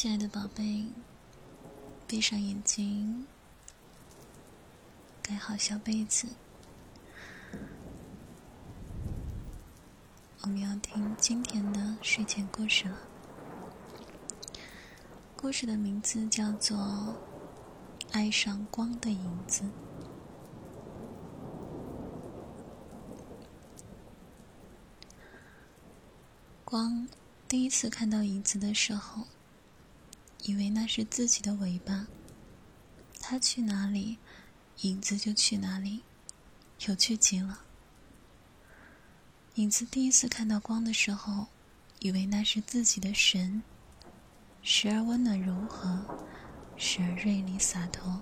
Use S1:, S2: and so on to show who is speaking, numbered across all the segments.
S1: 亲爱的宝贝，闭上眼睛，盖好小被子。我们要听今天的睡前故事了。故事的名字叫做《爱上光的影子》。光第一次看到影子的时候。以为那是自己的尾巴，它去哪里，影子就去哪里，有趣极了。影子第一次看到光的时候，以为那是自己的神，时而温暖柔和，时而锐利洒脱，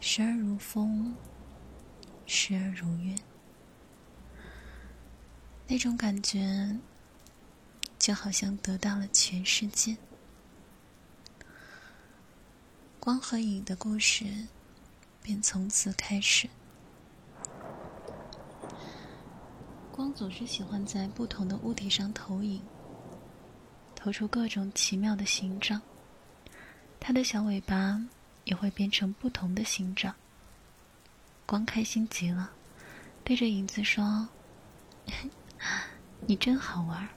S1: 时而如风，时而如月。那种感觉，就好像得到了全世界。光和影的故事便从此开始。光总是喜欢在不同的物体上投影，投出各种奇妙的形状。它的小尾巴也会变成不同的形状。光开心极了，对着影子说：“ 你真好玩。”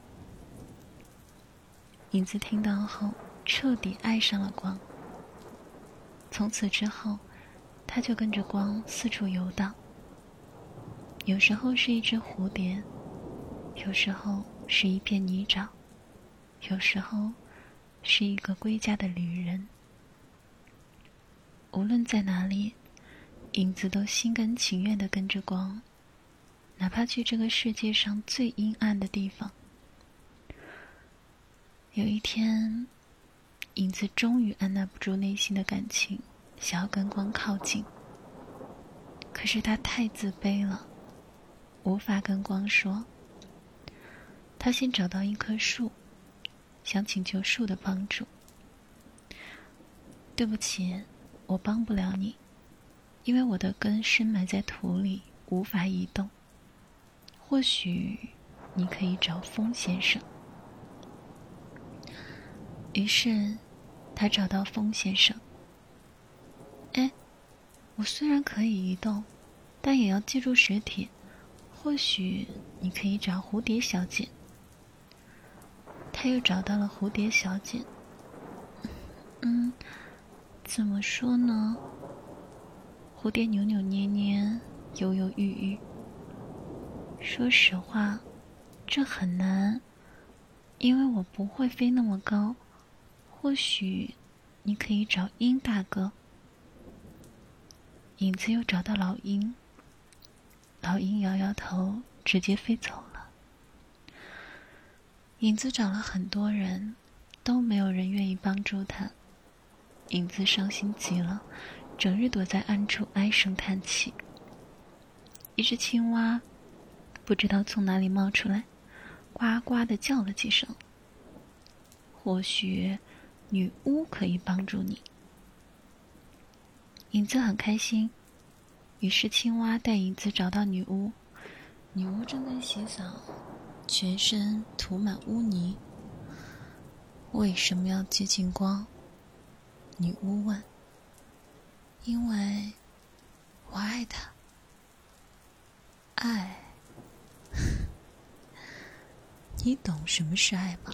S1: 影子听到后，彻底爱上了光。从此之后，他就跟着光四处游荡。有时候是一只蝴蝶，有时候是一片泥沼，有时候是一个归家的旅人。无论在哪里，影子都心甘情愿的跟着光，哪怕去这个世界上最阴暗的地方。有一天。影子终于按捺不住内心的感情，想要跟光靠近。可是他太自卑了，无法跟光说。他先找到一棵树，想请求树的帮助。对不起，我帮不了你，因为我的根深埋在土里，无法移动。或许你可以找风先生。于是，他找到风先生。哎，我虽然可以移动，但也要借助实体。或许你可以找蝴蝶小姐。他又找到了蝴蝶小姐。嗯，怎么说呢？蝴蝶扭扭捏捏，犹犹豫豫。说实话，这很难，因为我不会飞那么高。或许，你可以找鹰大哥。影子又找到老鹰，老鹰摇摇头，直接飞走了。影子找了很多人，都没有人愿意帮助他。影子伤心极了，整日躲在暗处唉声叹气。一只青蛙不知道从哪里冒出来，呱呱的叫了几声。或许。女巫可以帮助你。影子很开心，于是青蛙带影子找到女巫。女巫正在洗澡，全身涂满污泥。为什么要接近光？女巫问。因为我爱他。爱？你懂什么是爱吗？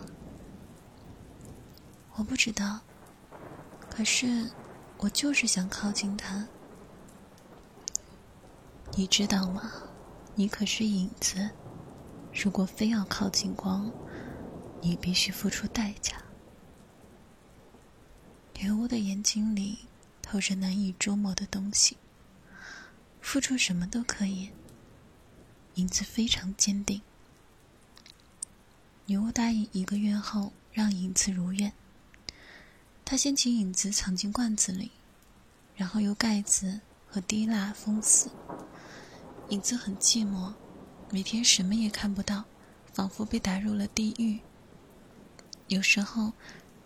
S1: 我不知道，可是我就是想靠近他。你知道吗？你可是影子，如果非要靠近光，你必须付出代价。女巫的眼睛里透着难以捉摸的东西。付出什么都可以。影子非常坚定。女巫答应一个月后让影子如愿。他先请影子藏进罐子里，然后用盖子和滴蜡封死。影子很寂寞，每天什么也看不到，仿佛被打入了地狱。有时候，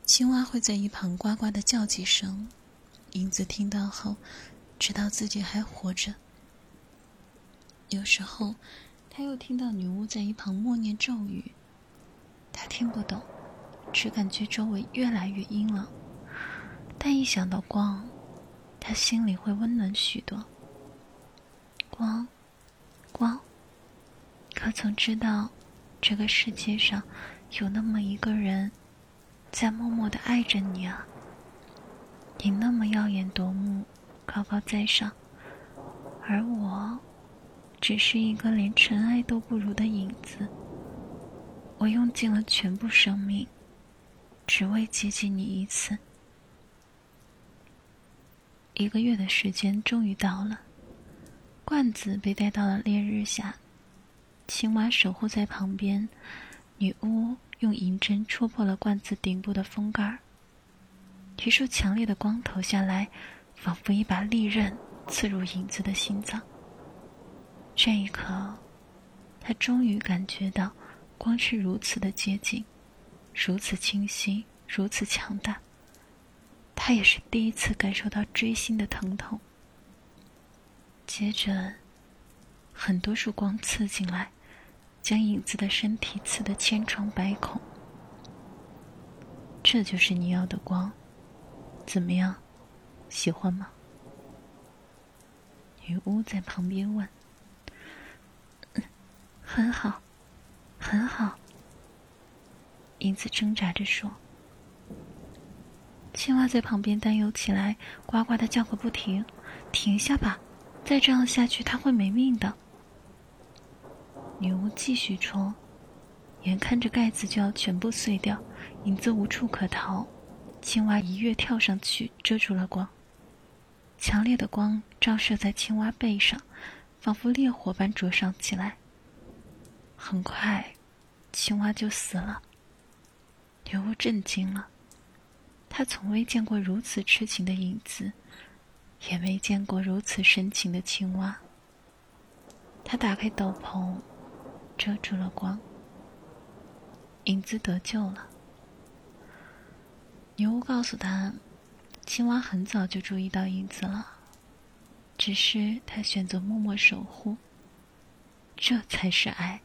S1: 青蛙会在一旁呱呱的叫几声，影子听到后，知道自己还活着。有时候，他又听到女巫在一旁默念咒语，他听不懂。只感觉周围越来越阴冷。但一想到光，他心里会温暖许多。光，光，可曾知道，这个世界上有那么一个人，在默默的爱着你啊？你那么耀眼夺目，高高在上，而我，只是一个连尘埃都不如的影子。我用尽了全部生命，只为接近你一次。一个月的时间终于到了，罐子被带到了烈日下，青蛙守护在旁边。女巫用银针戳破了罐子顶部的封盖儿，一束强烈的光投下来，仿佛一把利刃刺入影子的心脏。这一刻，他终于感觉到，光是如此的接近，如此清晰，如此强大。他也是第一次感受到锥心的疼痛。接着，很多束光刺进来，将影子的身体刺得千疮百孔。这就是你要的光，怎么样？喜欢吗？女巫在旁边问。很好，很好。影子挣扎着说。青蛙在旁边担忧起来，呱呱的叫个不停。停下吧，再这样下去他会没命的。女巫继续戳，眼看着盖子就要全部碎掉，影子无处可逃，青蛙一跃跳上去遮住了光。强烈的光照射在青蛙背上，仿佛烈火般灼烧起来。很快，青蛙就死了。女巫震惊了。他从未见过如此痴情的影子，也没见过如此深情的青蛙。他打开斗篷，遮住了光。影子得救了。女巫告诉他，青蛙很早就注意到影子了，只是他选择默默守护。这才是爱。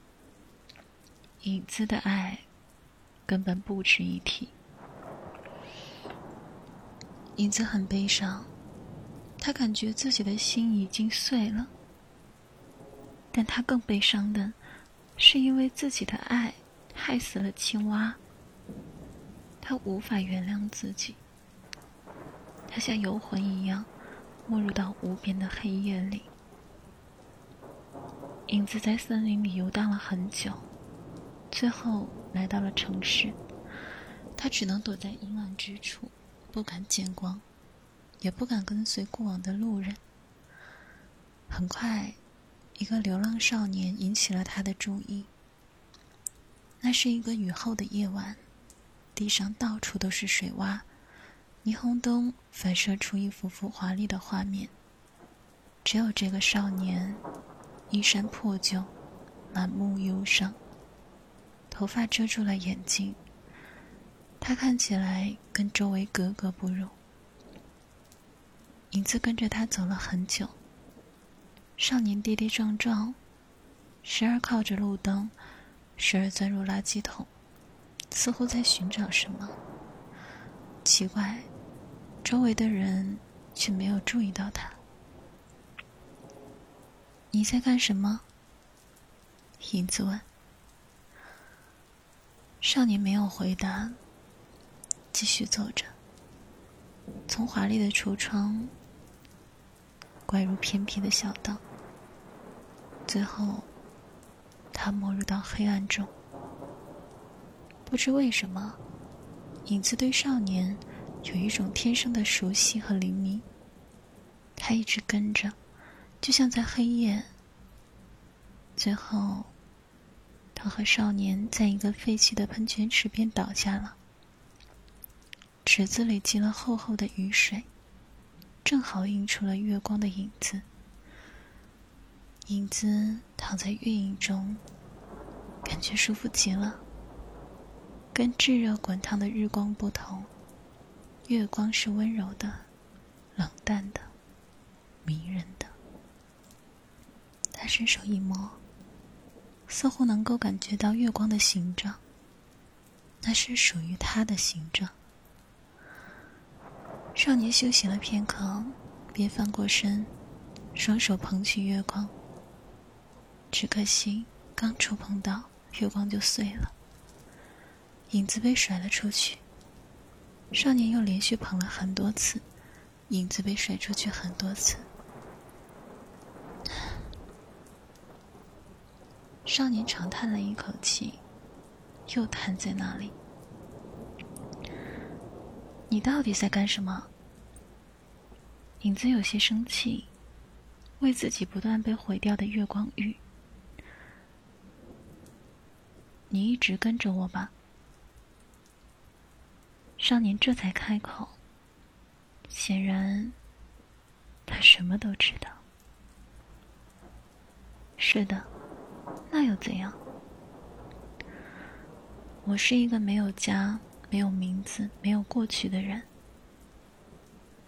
S1: 影子的爱，根本不值一提。影子很悲伤，他感觉自己的心已经碎了。但他更悲伤的，是因为自己的爱害死了青蛙。他无法原谅自己。他像游魂一样，没入到无边的黑夜里。影子在森林里游荡了很久，最后来到了城市。他只能躲在阴暗之处。不敢见光，也不敢跟随过往的路人。很快，一个流浪少年引起了他的注意。那是一个雨后的夜晚，地上到处都是水洼，霓虹灯反射出一幅幅华丽的画面。只有这个少年，衣衫破旧，满目忧伤，头发遮住了眼睛。他看起来跟周围格格不入。影子跟着他走了很久。少年跌跌撞撞，时而靠着路灯，时而钻入垃圾桶，似乎在寻找什么。奇怪，周围的人却没有注意到他。你在干什么？影子问。少年没有回答。继续走着，从华丽的橱窗拐入偏僻的小道，最后，他没入到黑暗中。不知为什么，影子对少年有一种天生的熟悉和灵敏。他一直跟着，就像在黑夜。最后，他和少年在一个废弃的喷泉池边倒下了。池子里积了厚厚的雨水，正好映出了月光的影子。影子躺在月影中，感觉舒服极了。跟炙热滚烫的日光不同，月光是温柔的、冷淡的、迷人的。他伸手一摸，似乎能够感觉到月光的形状。那是属于他的形状。少年休息了片刻，便翻过身，双手捧起月光。只可惜，刚触碰到月光就碎了，影子被甩了出去。少年又连续捧了很多次，影子被甩出去很多次。少年长叹了一口气，又瘫在那里。你到底在干什么？影子有些生气，为自己不断被毁掉的月光玉。你一直跟着我吧。少年这才开口。显然，他什么都知道。是的，那又怎样？我是一个没有家。没有名字、没有过去的人，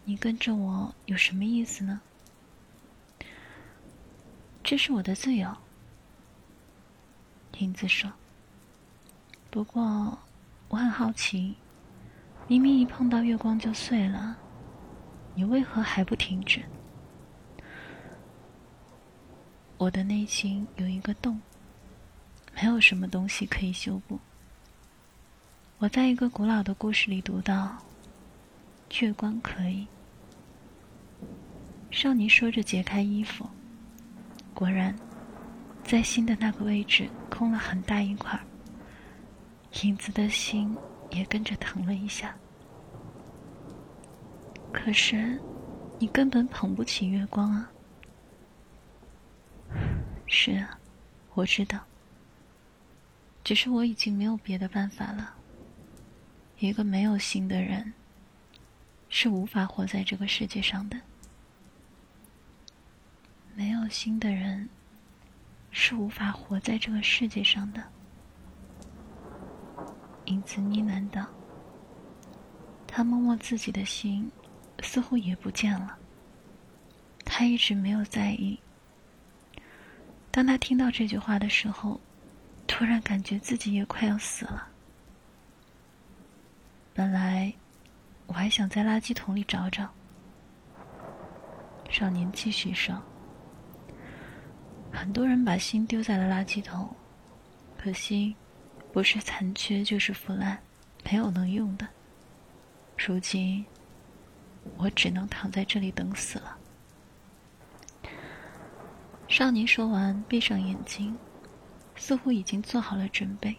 S1: 你跟着我有什么意思呢？这是我的自由。影子说。不过，我很好奇，明明一碰到月光就碎了，你为何还不停止？我的内心有一个洞，没有什么东西可以修补。我在一个古老的故事里读到，月光可以。少年说着解开衣服，果然，在心的那个位置空了很大一块影子的心也跟着疼了一下。可是，你根本捧不起月光啊！是啊，我知道。只是我已经没有别的办法了。一个没有心的人，是无法活在这个世界上的。没有心的人，是无法活在这个世界上的。影子呢喃道：“他摸摸自己的心，似乎也不见了。他一直没有在意。当他听到这句话的时候，突然感觉自己也快要死了。”本来，我还想在垃圾桶里找找。少年继续说：“很多人把心丢在了垃圾桶，可惜，不是残缺就是腐烂，没有能用的。如今，我只能躺在这里等死了。”少年说完，闭上眼睛，似乎已经做好了准备。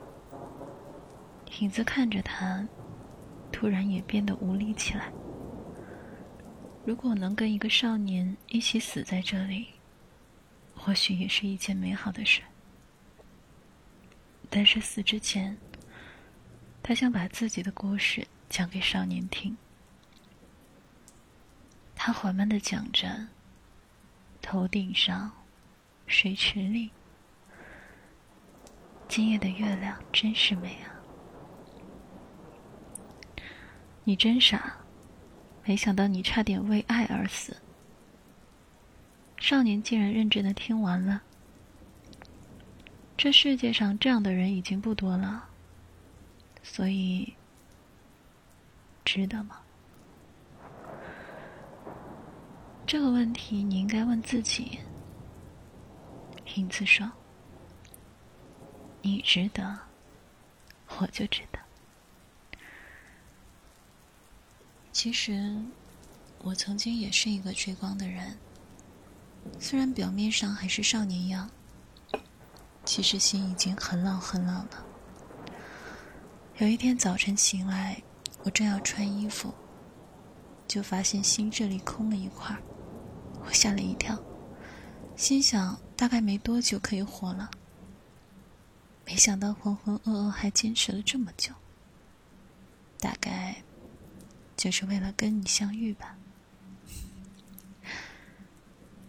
S1: 影子看着他。突然也变得无力起来。如果能跟一个少年一起死在这里，或许也是一件美好的事。但是死之前，他想把自己的故事讲给少年听。他缓慢的讲着：“头顶上，水池里，今夜的月亮真是美啊。”你真傻，没想到你差点为爱而死。少年竟然认真的听完了。这世界上这样的人已经不多了，所以，值得吗？这个问题你应该问自己。影子说：“你值得，我就值得。”其实，我曾经也是一个追光的人。虽然表面上还是少年样，其实心已经很老很老了。有一天早晨醒来，我正要穿衣服，就发现心这里空了一块我吓了一跳，心想大概没多久可以活了。没想到浑浑噩噩还坚持了这么久，大概。就是为了跟你相遇吧。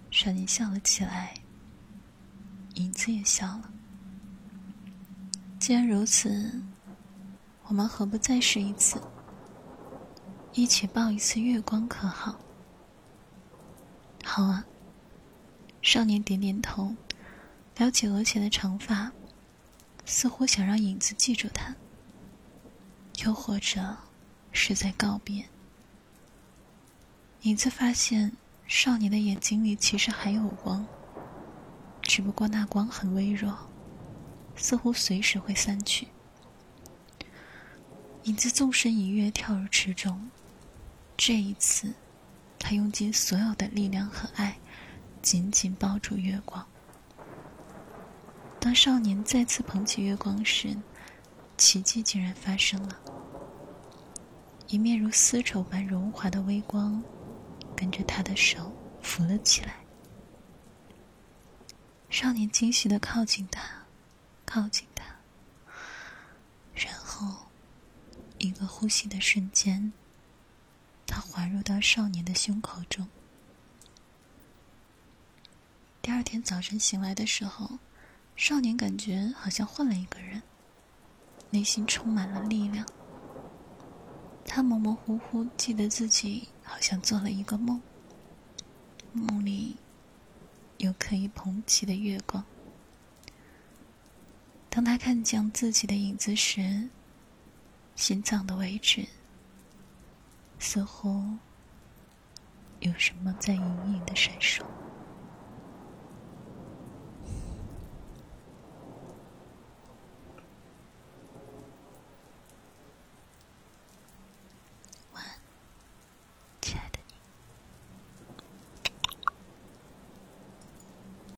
S1: 少年笑了起来，影子也笑了。既然如此，我们何不再试一次？一起抱一次月光，可好？好啊。少年点点头，撩起额前的长发，似乎想让影子记住他。又或者是在告别。影子发现少年的眼睛里其实还有光，只不过那光很微弱，似乎随时会散去。影子纵身一跃，跳入池中。这一次，他用尽所有的力量和爱，紧紧抱住月光。当少年再次捧起月光时，奇迹竟然发生了。一面如丝绸般柔滑的微光，跟着他的手浮了起来。少年惊喜的靠近他，靠近他，然后。一个呼吸的瞬间，他滑入到少年的胸口中。第二天早晨醒来的时候，少年感觉好像换了一个人，内心充满了力量。他模模糊糊记得自己好像做了一个梦，梦里有可以捧起的月光。当他看见自己的影子时，心脏的位置，似乎有什么在隐隐的闪烁。